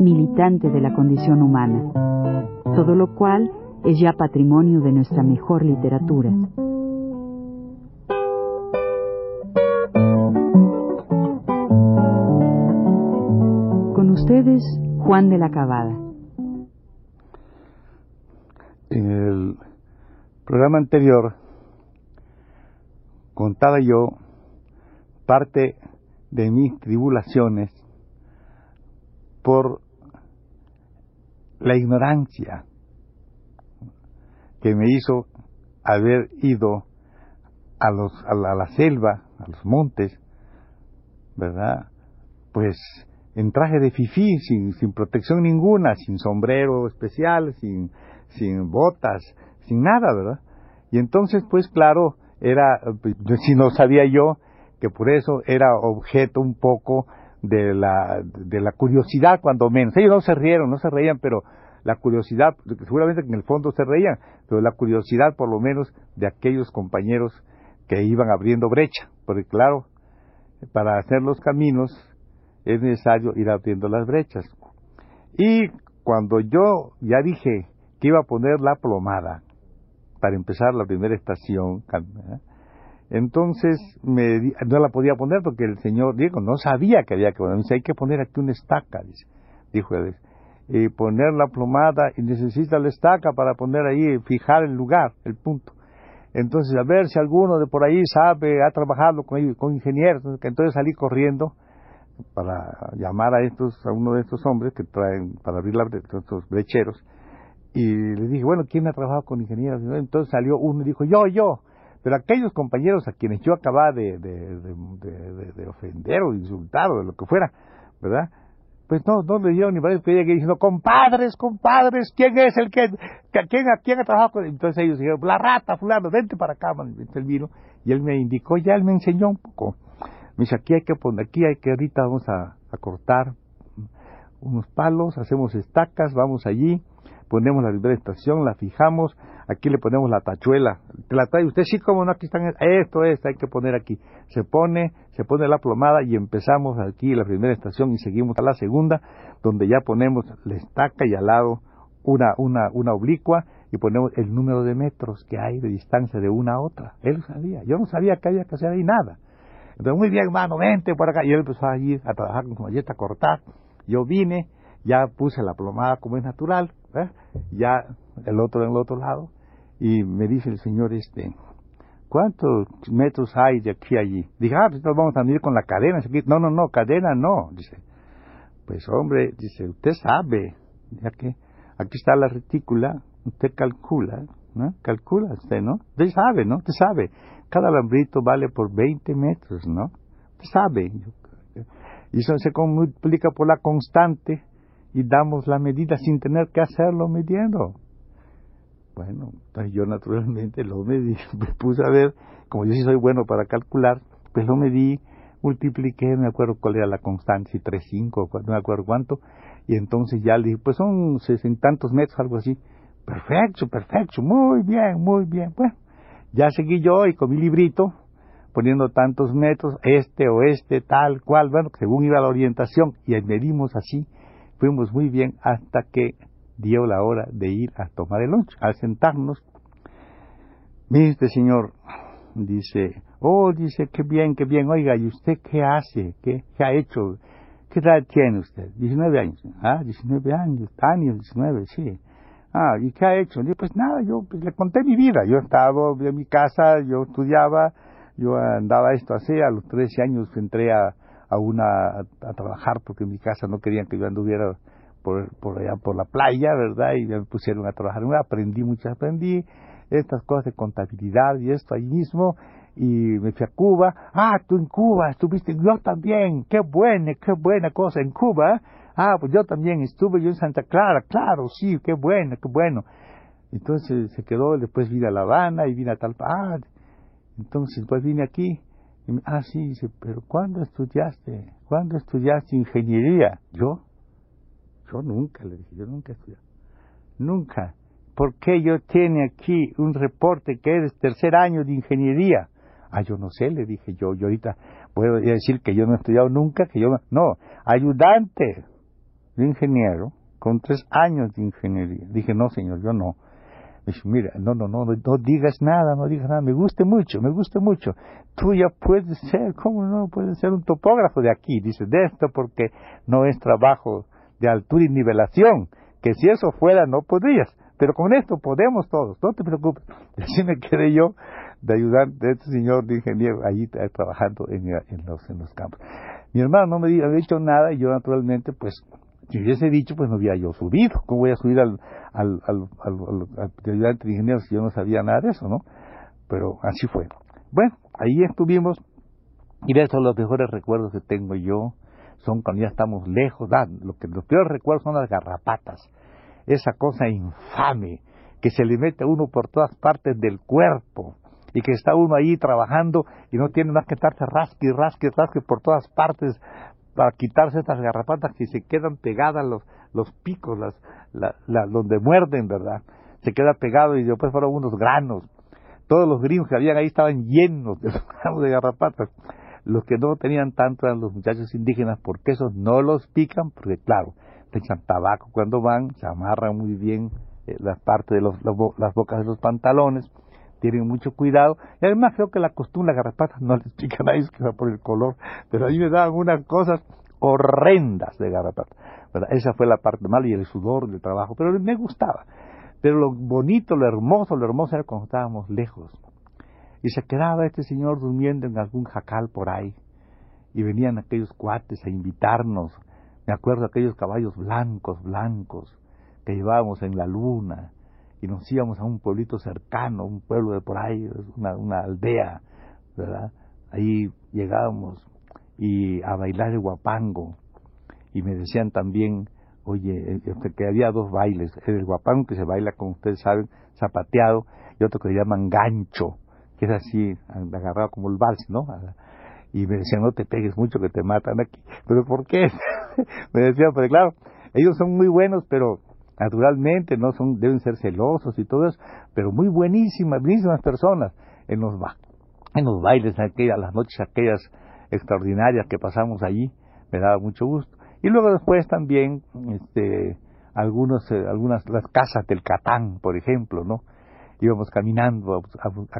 militante de la condición humana, todo lo cual es ya patrimonio de nuestra mejor literatura. Con ustedes, Juan de la Cabada. En el programa anterior contaba yo parte de mis tribulaciones por la ignorancia que me hizo haber ido a, los, a, la, selva, a los montes, ¿verdad? Pues en traje de fifí, sin, protección ninguna, sin sombrero especial, sin, sin botas, sin nada, ¿verdad? Y entonces, pues claro, era, si no sabía yo, que por eso era objeto un poco de la, de la curiosidad, cuando menos. Ellos no se rieron, no se reían, pero la curiosidad, seguramente en el fondo se reían, pero la curiosidad por lo menos de aquellos compañeros que iban abriendo brecha, porque claro, para hacer los caminos es necesario ir abriendo las brechas. Y cuando yo ya dije que iba a poner la plomada para empezar la primera estación, ¿eh? Entonces me, no la podía poner porque el señor Diego no sabía que había que poner. dice, hay que poner aquí una estaca, dice, dijo él. Y poner la plomada y necesita la estaca para poner ahí, fijar el lugar, el punto. Entonces, a ver si alguno de por ahí sabe, ha trabajado con, con ingenieros. Entonces salí corriendo para llamar a estos, a uno de estos hombres que traen para abrir la, estos brecheros. Y le dije, bueno, ¿quién ha trabajado con ingenieros? Entonces salió uno y dijo, yo, yo. Pero aquellos compañeros a quienes yo acababa de, de, ofender o insultar o de lo que fuera, ¿verdad? Pues no, no le dieron ni para que diciendo, compadres, compadres, ¿quién es el que, quién, quién ha trabajado con Entonces ellos dijeron, la rata, fulano, vente para acá, man. el vino, y él me indicó, ya él me enseñó un poco. Me dice, aquí hay que poner, aquí hay que ahorita vamos a, a cortar unos palos, hacemos estacas, vamos allí, ponemos la primera estación, la fijamos, aquí le ponemos la tachuela, la trae usted, sí, como no, aquí están, esto, esto, hay que poner aquí, se pone, se pone la plomada y empezamos aquí la primera estación y seguimos a la segunda, donde ya ponemos la estaca y al lado una, una, una oblicua y ponemos el número de metros que hay de distancia de una a otra. Él sabía, yo no sabía que había que hacer ahí nada. Entonces, muy bien, hermano, vente por acá. Y él empezó a ir a trabajar con su malleta, a cortar. Yo vine, ya puse la plomada como es natural, ¿eh? ya el otro en el otro lado, y me dice el señor este, ¿cuántos metros hay de aquí a allí? Dije, ah, pues vamos a medir con la cadena. No, no, no, cadena no. Dice, pues hombre, dice, usted sabe, ya que aquí está la retícula, usted calcula, ¿no? Calcula usted, ¿no? Usted sabe, ¿no? Usted sabe. Cada alambrito vale por 20 metros, ¿no? Usted sabe. Y eso se multiplica por la constante y damos la medida sin tener que hacerlo midiendo. Bueno, entonces yo naturalmente lo medí, me puse a ver, como yo sí soy bueno para calcular, pues lo medí, multipliqué, me acuerdo cuál era la constante, si 3, 5, no me acuerdo cuánto, y entonces ya le dije, pues son sesentantos metros, algo así. Perfecto, perfecto, muy bien, muy bien. Bueno, ya seguí yo y con mi librito, poniendo tantos metros, este, oeste, tal, cual, bueno, según iba la orientación, y medimos así, fuimos muy bien hasta que dio la hora de ir a tomar el lunch. Al sentarnos, este señor dice, oh, dice, qué bien, qué bien, oiga, ¿y usted qué hace? ¿Qué, ha hecho? ¿Qué edad tiene usted? 19 años. Ah, 19 años, años, 19, sí. Ah, ¿y qué ha hecho? Dice, pues nada, yo pues, le conté mi vida. Yo estaba en mi casa, yo estudiaba, yo andaba esto así, a los 13 años entré a una a, trabajar porque en mi casa no querían que yo anduviera por, por allá por la playa, ¿verdad? Y me pusieron a trabajar. Aprendí mucho, aprendí estas cosas de contabilidad y esto ahí mismo. Y me fui a Cuba. Ah, tú en Cuba estuviste, yo también. Qué buena, qué buena cosa en Cuba. Ah, pues yo también estuve yo en Santa Clara, claro, sí, qué bueno, qué bueno. Entonces se quedó, después vine a La Habana y vine a Talpa. Ah, entonces después vine aquí. Ah, sí, dice, pero ¿cuándo estudiaste? ¿Cuándo estudiaste ingeniería? ¿Yo? Yo nunca, le dije, yo nunca estudié. Nunca. ¿Por qué yo tiene aquí un reporte que eres tercer año de ingeniería? Ah, yo no sé, le dije yo, yo ahorita puedo decir que yo no he estudiado nunca, que yo no, ayudante de ingeniero con tres años de ingeniería. Dije, no, señor, yo no. Me dice, mira, no, no, no, no digas nada, no digas nada, me gusta mucho, me gusta mucho. Tú ya puedes ser, ¿cómo no? Puedes ser un topógrafo de aquí, dice, de esto porque no es trabajo de altura y nivelación, que si eso fuera no podrías, pero con esto podemos todos, no te preocupes. Así me quedé yo de ayudante de este señor de ingeniero allí eh, trabajando en, en, los, en los campos. Mi hermano no me había dicho nada y yo naturalmente, pues, si hubiese dicho, pues no había yo subido. ¿Cómo voy a subir al, al, al, al, ayudante de ingeniero si yo no sabía nada de eso, no? Pero así fue. Bueno, ahí estuvimos y de eso los mejores recuerdos que tengo yo son cuando ya estamos lejos. Ah, lo que, los peores recuerdos son las garrapatas. Esa cosa infame que se le mete a uno por todas partes del cuerpo y que está uno ahí trabajando y no tiene más que estarse rasque, rasque, rasque por todas partes para quitarse estas garrapatas que se quedan pegadas los, los picos, las, la, donde muerden, ¿verdad? Se queda pegado y después fueron unos granos. Todos los gringos que habían ahí estaban llenos de granos de garrapatas. Los que no tenían tanto eran los muchachos indígenas, porque esos no los pican, porque claro, te tabaco cuando van, se amarran muy bien eh, las partes de los, las bocas de los pantalones, tienen mucho cuidado. Y además creo que la costumbre, las garrapatas no les pica a nadie por el color, pero a mí me daban unas cosas horrendas de garrapatas. Esa fue la parte mala y el sudor del trabajo, pero me gustaba. Pero lo bonito, lo hermoso, lo hermoso era cuando estábamos lejos. Y se quedaba este señor durmiendo en algún jacal por ahí. Y venían aquellos cuates a invitarnos. Me acuerdo aquellos caballos blancos, blancos, que llevábamos en la luna y nos íbamos a un pueblito cercano, un pueblo de por ahí, una, aldea, ¿verdad? Ahí llegábamos y a bailar el guapango. Y me decían también, oye, eh, eh, que había dos bailes, el guapango que se baila, como ustedes saben, zapateado, y otro que se llaman gancho, que es así, agarrado como el vals, ¿no? Y me decían, no te pegues mucho que te matan aquí. ¿Pero por qué? me decían, pues claro, ellos son muy buenos, pero naturalmente no son deben ser celosos y todo eso pero muy buenísimas buenísimas personas en los en los bailes aquellas las noches aquellas extraordinarias que pasamos allí me daba mucho gusto y luego después también este algunos eh, algunas las casas del Catán por ejemplo no íbamos caminando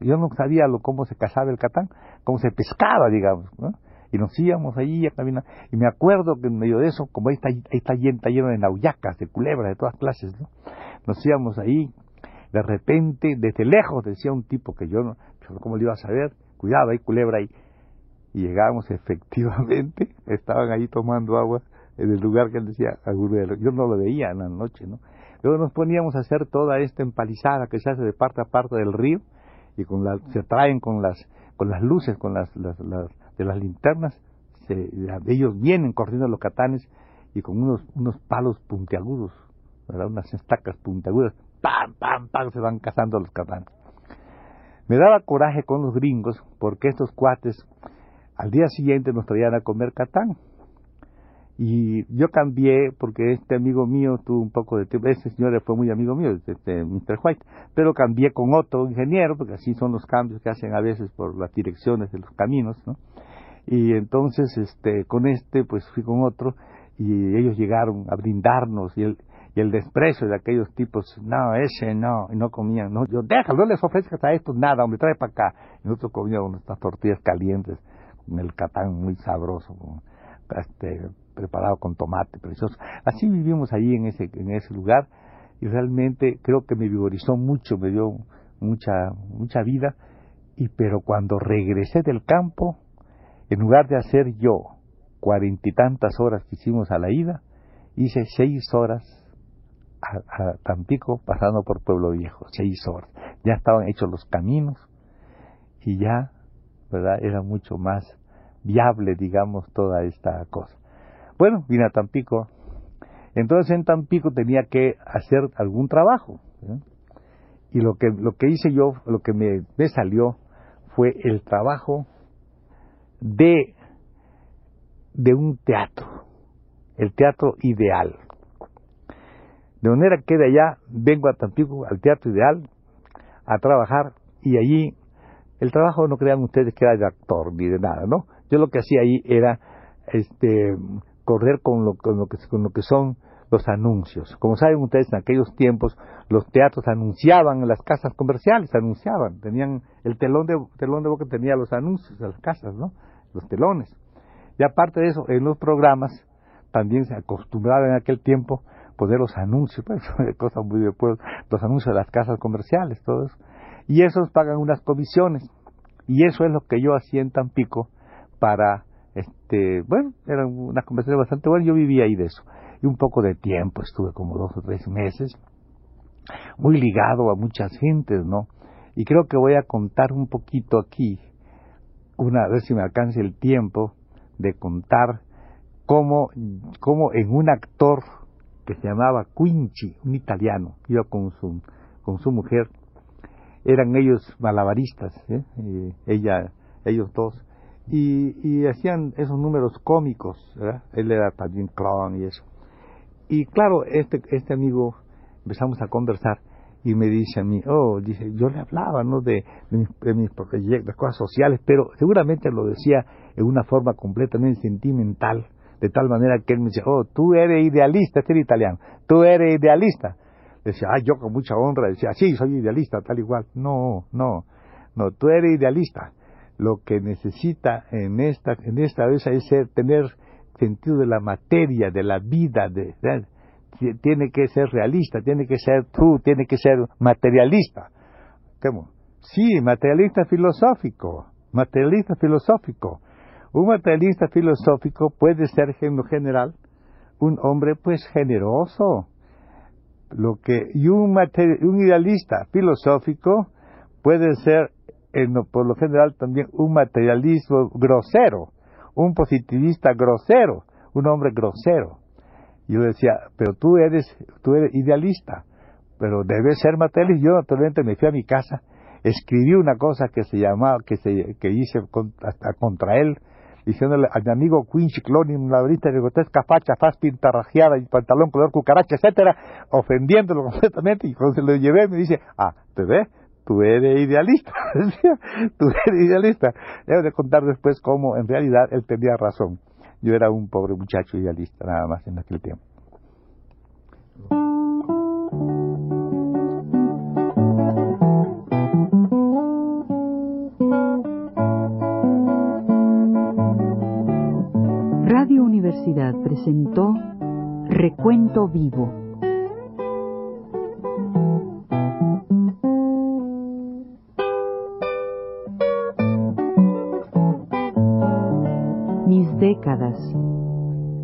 yo no sabía cómo se cazaba el Catán cómo se pescaba digamos y nos íbamos allí a caminar. Y me acuerdo que en medio de eso, como ahí está, ahí está, lleno, de nauyacas, de culebras, de todas clases, ¿no? Nos íbamos ahí, de repente, desde lejos, decía un tipo que yo no, ¿cómo le iba a saber? Cuidado, hay culebra ahí. Y llegamos, efectivamente, estaban ahí tomando agua en el lugar que él decía, yo no lo veía en la noche, ¿no? Luego nos poníamos a hacer toda esta empalizada que se hace de parte a parte del río y con la, se traen con las con las luces, con las, las, de las linternas, se, ellos vienen corriendo los catanes y con unos, palos puntiagudos, unas estacas puntiagudas, ¡pam, pam, pam! se van cazando los catanes. Me daba coraje con los gringos porque estos cuates al día siguiente nos traían a comer catán. Y yo cambié porque este amigo mío tuvo un poco de tiempo, ese señor fue muy amigo mío, este Mr. White, pero cambié con otro ingeniero, porque así son los cambios que hacen a veces por las direcciones de los caminos, ¿no? y entonces este con este pues fui con otro y ellos llegaron a brindarnos y el y el desprecio de aquellos tipos, no, ese no, y no comían, no, yo, déjalo, no les ofrezcas a estos nada, hombre, trae para acá. Y nosotros comíamos estas tortillas calientes, con el catán muy sabroso, este, preparado con tomate precioso. Así vivimos allí en ese, en ese lugar, y realmente creo que me vigorizó mucho, me dio mucha, mucha vida, y pero cuando regresé del campo, en lugar de hacer yo cuarenta y tantas horas que hicimos a la ida, hice seis horas a, Tampico pasando por Pueblo Viejo, seis horas. Ya estaban hechos los caminos y ya, ¿verdad? Era mucho más viable, digamos, toda esta cosa. Bueno, vine a Tampico Entonces en Tampico tenía que hacer algún trabajo. Y lo que, lo que hice yo, lo que me, me salió fue el trabajo de, de un teatro, el teatro ideal. De manera que de allá vengo a Tampico, al teatro ideal, a trabajar y allí el trabajo no crean ustedes que era de actor ni de nada, ¿no? Yo lo que hacía ahí era este correr con lo, con lo que con lo que son los anuncios. Como saben ustedes, en aquellos tiempos los teatros anunciaban en las casas comerciales, anunciaban, tenían el telón de telón de boca tenía los anuncios de las casas, ¿no? Los telones. Y aparte de eso, en los programas también se acostumbraba en aquel tiempo poner los anuncios, pues, cosas muy de los anuncios de las casas comerciales, todos. Y esos pagan unas comisiones. Y eso es lo que yo hacía en Tampico para, este, bueno, era una conversación bastante buena, yo vivía ahí de eso. Y un poco de tiempo, estuve como dos o tres meses, muy ligado a muchas gentes, ¿no? Y creo que voy a contar un poquito aquí, una vez si me alcance el tiempo, de contar cómo, cómo en un actor que se llamaba Quinci, un italiano, iba con su, con su mujer, eran ellos malabaristas, ¿eh? ella, ellos dos, y, y, hacían esos números cómicos, ¿verdad? él era también clown y eso. Y claro, este, este amigo empezamos a conversar y me dice a mí, oh, dice, yo le hablaba, ¿no? De, de, mis, proyectos, cosas sociales, pero seguramente lo decía en una forma completamente sentimental, de tal manera que él me decía, oh, tú eres idealista, este era italiano, tú eres idealista. Decía, ah, yo con mucha honra decía, sí, soy idealista, tal igual. No, no, no, tú eres idealista. Lo que necesita en esta, en esta vez es ser, tener sentido de la materia, de la vida, de, tiene que ser realista, tiene que ser tú, tiene que ser materialista. ¿Cómo? Sí, materialista filosófico, materialista filosófico. Un materialista filosófico puede ser en general un hombre pues generoso. Lo que y un, un idealista filosófico puede ser en, por lo general también un materialismo grosero, un positivista grosero, un hombre grosero. Yo decía, pero tú eres, tú eres idealista, pero debes ser materialista. Yo naturalmente me fui a mi casa, escribí una cosa que se llamaba, que se, que hice hasta contra él, diciéndole a mi amigo Quincy Cloni, una de grotesca facha, faz pintarrajeada y pantalón color cucaracha, etcétera, ofendiéndolo completamente, y cuando se lo llevé me dice, ah, ¿te ves? Tú eres idealista, tú eres idealista. Debo de contar después cómo en realidad él tenía razón. Yo era un pobre muchacho idealista nada más en aquel tiempo. Universidad presentó Recuento Vivo.